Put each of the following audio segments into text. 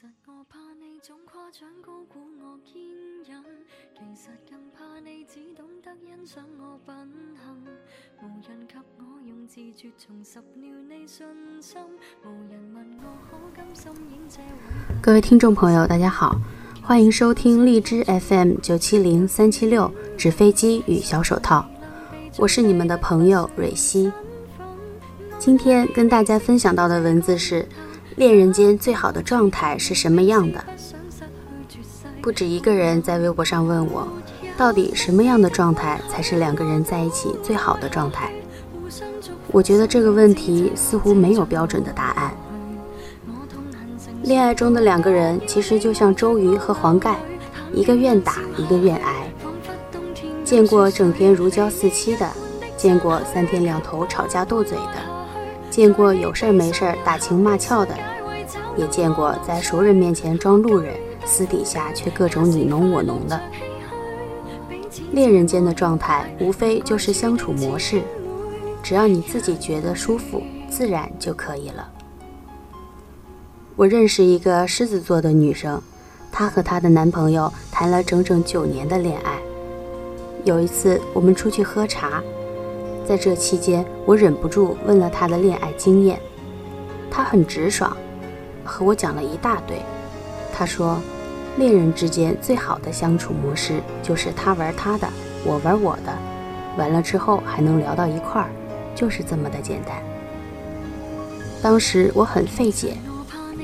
实我怕你总夸奖高估我坚忍，其实更怕你只懂得欣赏我品行。无人及我用自绝重拾了你信心，无人问我可甘心演这伟各位听众朋友，大家好，欢迎收听荔枝 FM 九七零三七六纸飞机与小手套，我是你们的朋友蕊希。今天跟大家分享到的文字是：恋人间最好的状态是什么样的？不止一个人在微博上问我，到底什么样的状态才是两个人在一起最好的状态？我觉得这个问题似乎没有标准的答案。恋爱中的两个人其实就像周瑜和黄盖，一个愿打，一个愿挨。见过整天如胶似漆的，见过三天两头吵架斗嘴的，见过有事没事打情骂俏的，也见过在熟人面前装路人，私底下却各种你侬我侬的。恋人间的状态无非就是相处模式，只要你自己觉得舒服，自然就可以了。我认识一个狮子座的女生，她和她的男朋友谈了整整九年的恋爱。有一次我们出去喝茶，在这期间我忍不住问了她的恋爱经验，她很直爽，和我讲了一大堆。她说，恋人之间最好的相处模式就是他玩他的，我玩我的，完了之后还能聊到一块儿，就是这么的简单。当时我很费解。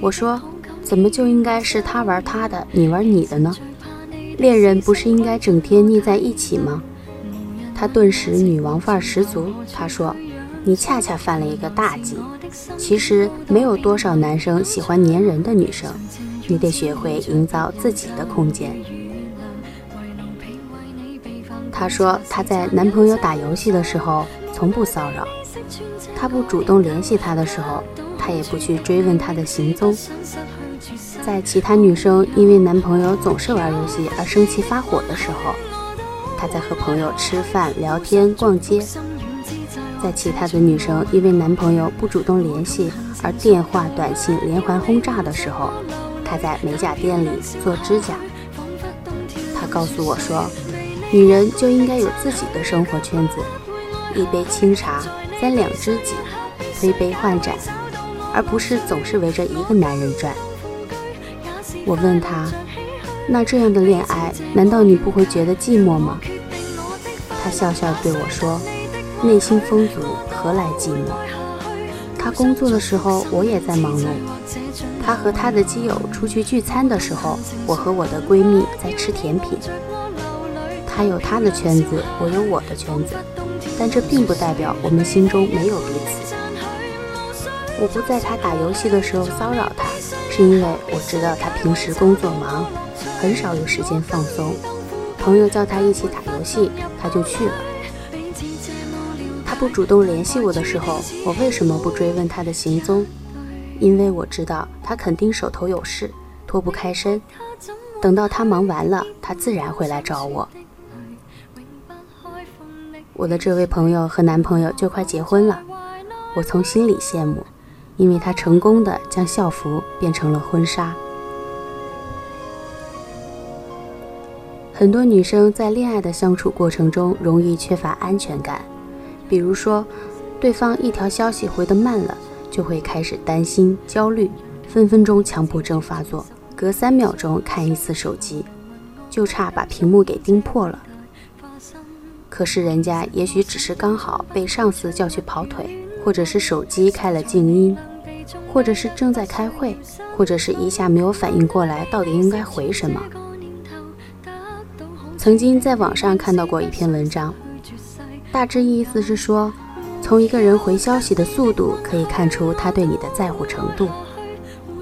我说：“怎么就应该是他玩他的，你玩你的呢？恋人不是应该整天腻在一起吗？”他顿时女王范儿十足。他说：“你恰恰犯了一个大忌。其实没有多少男生喜欢粘人的女生，你得学会营造自己的空间。”她说：“她在男朋友打游戏的时候从不骚扰，他不主动联系他的时候。”他也不去追问他的行踪，在其他女生因为男朋友总是玩游戏而生气发火的时候，她在和朋友吃饭、聊天、逛街；在其他的女生因为男朋友不主动联系而电话、短信连环轰炸的时候，他在美甲店里做指甲。他告诉我说，女人就应该有自己的生活圈子，一杯清茶，三两知己，推杯换盏。而不是总是围着一个男人转。我问他：“那这样的恋爱，难道你不会觉得寂寞吗？”他笑笑对我说：“内心丰足，何来寂寞？”他工作的时候，我也在忙碌；他和他的基友出去聚餐的时候，我和我的闺蜜在吃甜品。他有他的圈子，我有我的圈子，但这并不代表我们心中没有彼此。我不在他打游戏的时候骚扰他，是因为我知道他平时工作忙，很少有时间放松。朋友叫他一起打游戏，他就去了。不主动联系我的时候，我为什么不追问他的行踪？因为我知道他肯定手头有事，脱不开身。等到他忙完了，他自然会来找我。我的这位朋友和男朋友就快结婚了，我从心里羡慕。因为他成功的将校服变成了婚纱。很多女生在恋爱的相处过程中容易缺乏安全感，比如说，对方一条消息回得慢了，就会开始担心、焦虑，分分钟强迫症发作，隔三秒钟看一次手机，就差把屏幕给盯破了。可是人家也许只是刚好被上司叫去跑腿，或者是手机开了静音。或者是正在开会，或者是一下没有反应过来，到底应该回什么？曾经在网上看到过一篇文章，大致意思是说，从一个人回消息的速度可以看出他对你的在乎程度。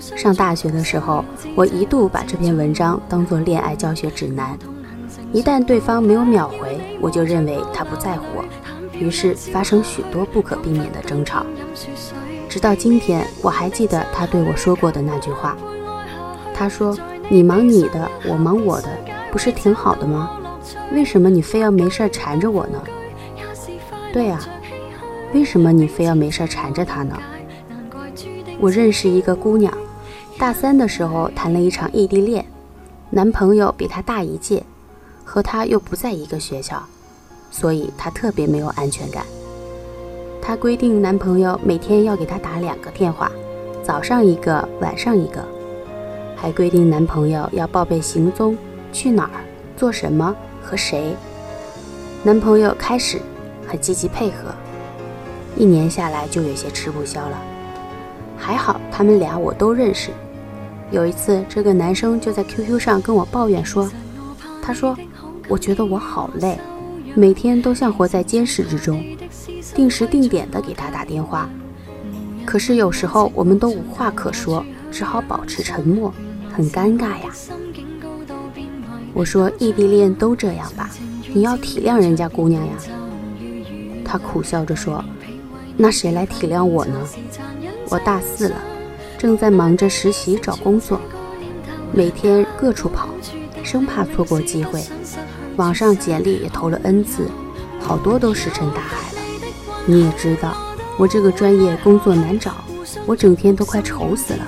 上大学的时候，我一度把这篇文章当做恋爱教学指南，一旦对方没有秒回，我就认为他不在乎我，于是发生许多不可避免的争吵。直到今天，我还记得他对我说过的那句话。他说：“你忙你的，我忙我的，不是挺好的吗？为什么你非要没事缠着我呢？”对啊，为什么你非要没事缠着他呢？我认识一个姑娘，大三的时候谈了一场异地恋，男朋友比她大一届，和她又不在一个学校，所以她特别没有安全感。她规定男朋友每天要给她打两个电话，早上一个，晚上一个，还规定男朋友要报备行踪，去哪儿，做什么，和谁。男朋友开始很积极配合，一年下来就有些吃不消了。还好他们俩我都认识。有一次，这个男生就在 QQ 上跟我抱怨说：“他说，我觉得我好累，每天都像活在监视之中，定时定点的给他打电话，可是有时候我们都无话可说，只好保持沉默，很尴尬呀。”我说：“异地恋都这样吧，你要体谅人家姑娘呀。”他苦笑着说：“那谁来体谅我呢？我大四了。”正在忙着实习找工作，每天各处跑，生怕错过机会。网上简历也投了 N 次，好多都石沉大海了。你也知道，我这个专业工作难找，我整天都快愁死了。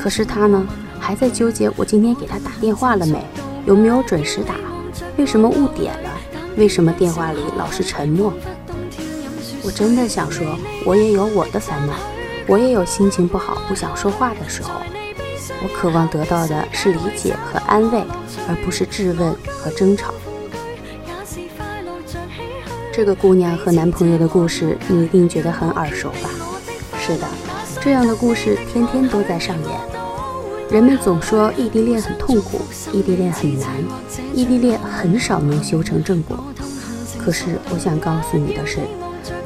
可是他呢，还在纠结我今天给他打电话了没，有没有准时打，为什么误点了，为什么电话里老是沉默。我真的想说，我也有我的烦恼。我也有心情不好、不想说话的时候，我渴望得到的是理解和安慰，而不是质问和争吵。这个姑娘和男朋友的故事，你一定觉得很耳熟吧？是的，这样的故事天天都在上演。人们总说异地恋很痛苦，异地恋很难，异地恋很少能修成正果。可是我想告诉你的是，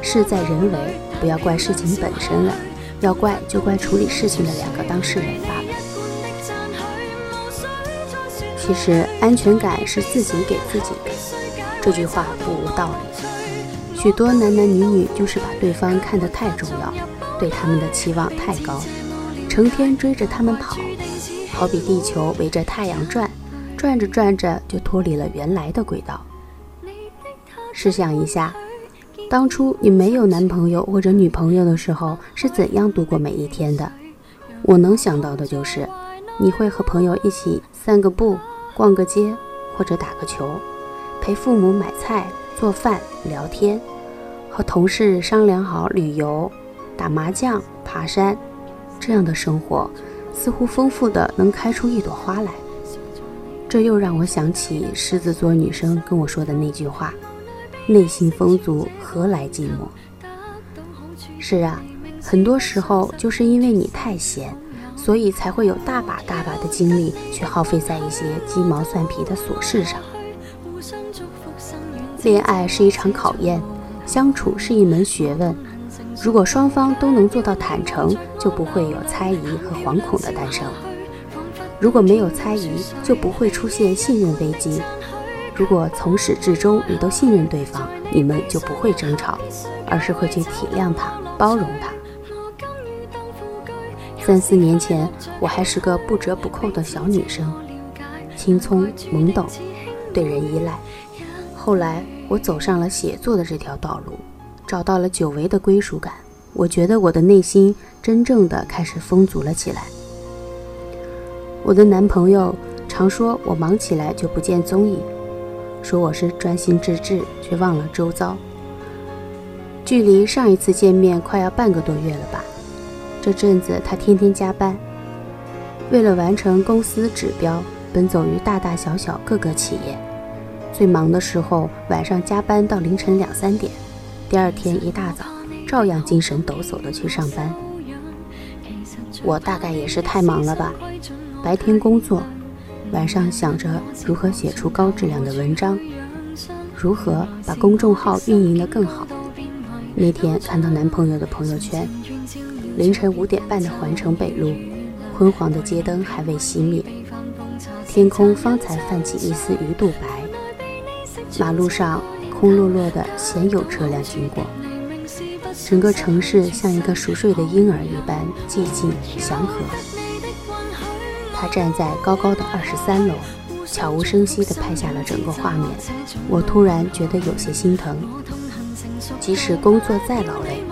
事在人为，不要怪事情本身了。要怪就怪处理事情的两个当事人罢了。其实安全感是自己给自己的，这句话不无道理。许多男男女女就是把对方看得太重要，对他们的期望太高，成天追着他们跑，好比地球围着太阳转，转着转着就脱离了原来的轨道。试想一下。当初你没有男朋友或者女朋友的时候是怎样度过每一天的？我能想到的就是，你会和朋友一起散个步、逛个街或者打个球，陪父母买菜、做饭、聊天，和同事商量好旅游、打麻将、爬山。这样的生活似乎丰富的能开出一朵花来。这又让我想起狮子座女生跟我说的那句话。内心丰足，何来寂寞？是啊，很多时候就是因为你太闲，所以才会有大把大把的精力去耗费在一些鸡毛蒜皮的琐事上。恋爱是一场考验，相处是一门学问。如果双方都能做到坦诚，就不会有猜疑和惶恐的诞生；如果没有猜疑，就不会出现信任危机。如果从始至终你都信任对方，你们就不会争吵，而是会去体谅他、包容他。三四年前，我还是个不折不扣的小女生，青葱懵懂，对人依赖。后来，我走上了写作的这条道路，找到了久违的归属感。我觉得我的内心真正的开始丰足了起来。我的男朋友常说我忙起来就不见踪影。说我是专心致志，却忘了周遭。距离上一次见面快要半个多月了吧？这阵子他天天加班，为了完成公司指标，奔走于大大小小各个企业。最忙的时候，晚上加班到凌晨两三点，第二天一大早照样精神抖擞地去上班。我大概也是太忙了吧，白天工作。晚上想着如何写出高质量的文章，如何把公众号运营得更好。那天看到男朋友的朋友圈，凌晨五点半的环城北路，昏黄的街灯还未熄灭，天空方才泛起一丝鱼肚白，马路上空落落的，鲜有车辆经过，整个城市像一个熟睡的婴儿一般寂静祥和。他站在高高的二十三楼，悄无声息地拍下了整个画面。我突然觉得有些心疼。即使工作再劳累，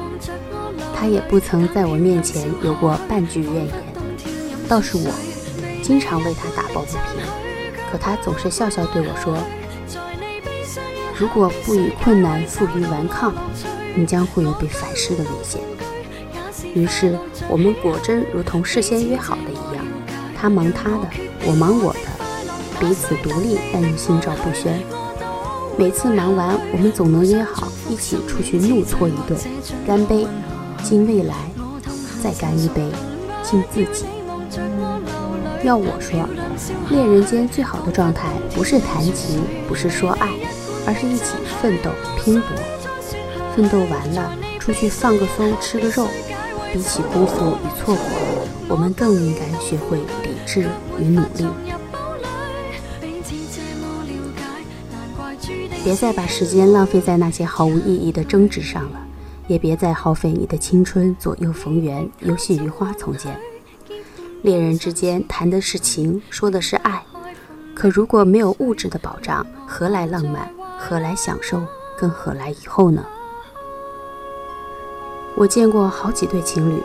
他也不曾在我面前有过半句怨言。倒是我，经常为他打抱不平，可他总是笑笑对我说：“如果不与困难负隅顽抗，你将会有被反噬的危险。”于是，我们果真如同事先约好的一，他忙他的，我忙我的，彼此独立但又心照不宣。每次忙完，我们总能约好一起出去怒搓一顿，干杯，敬未来，再干一杯，敬自己。要我说，恋人间最好的状态，不是谈情，不是说爱，而是一起奋斗拼搏。奋斗完了，出去放个松，吃个肉。比起辜负与错过，我们更应该学会理智与努力。别再把时间浪费在那些毫无意义的争执上了，也别再耗费你的青春左右逢源、游戏于花丛间。恋人之间谈的是情，说的是爱，可如果没有物质的保障，何来浪漫？何来享受？更何来以后呢？我见过好几对情侣，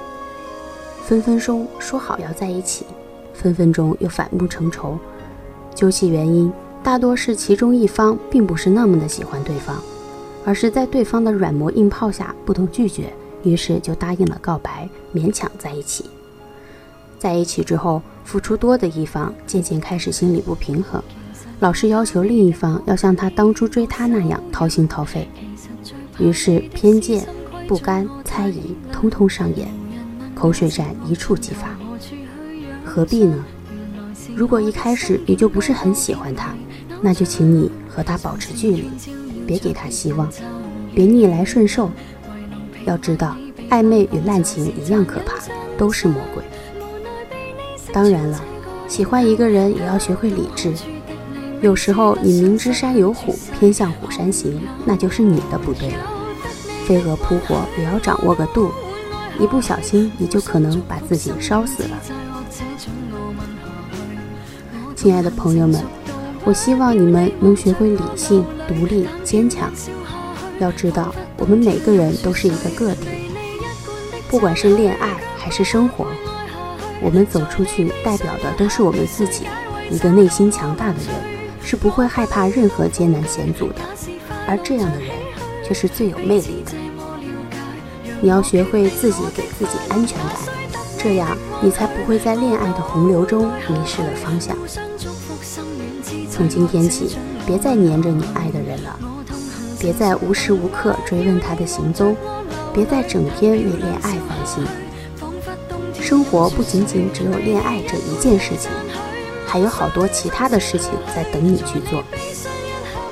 分分钟说好要在一起，分分钟又反目成仇。究其原因，大多是其中一方并不是那么的喜欢对方，而是在对方的软磨硬泡下不懂拒绝，于是就答应了告白，勉强在一起。在一起之后，付出多的一方渐渐开始心理不平衡，老是要求另一方要像他当初追他那样掏心掏肺，于是偏见。不甘、猜疑，通通上演，口水战一触即发。何必呢？如果一开始你就不是很喜欢他，那就请你和他保持距离，别给他希望，别逆来顺受。要知道，暧昧与滥情一样可怕，都是魔鬼。当然了，喜欢一个人也要学会理智。有时候你明知山有虎，偏向虎山行，那就是你的不对了。飞蛾扑火也要掌握个度，一不小心你就可能把自己烧死了。亲爱的朋友们，我希望你们能学会理性、独立、坚强。要知道，我们每个人都是一个个体，不管是恋爱还是生活，我们走出去代表的都是我们自己。一个内心强大的人是不会害怕任何艰难险阻的，而这样的人。却是最有魅力的。你要学会自己给自己安全感，这样你才不会在恋爱的洪流中迷失了方向。从今天起，别再黏着你爱的人了，别再无时无刻追问他的行踪，别再整天为恋爱烦心。生活不仅仅只有恋爱这一件事情，还有好多其他的事情在等你去做。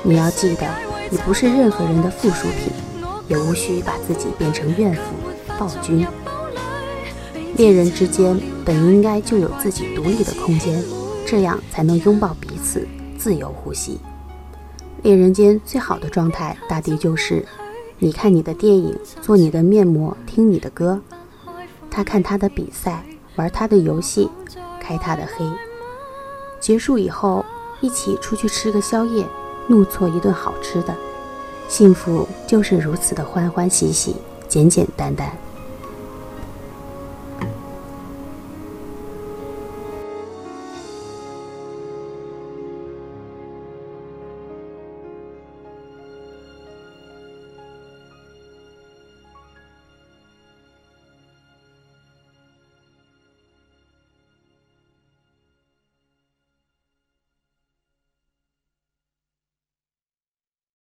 你要记得。你不是任何人的附属品，也无需把自己变成怨妇、暴君。恋人之间本应该就有自己独立的空间，这样才能拥抱彼此，自由呼吸。恋人间最好的状态，大抵就是：你看你的电影，做你的面膜，听你的歌；他看他的比赛，玩他的游戏，开他的黑。结束以后，一起出去吃个宵夜。怒搓一顿好吃的，幸福就是如此的欢欢喜喜、简简单单。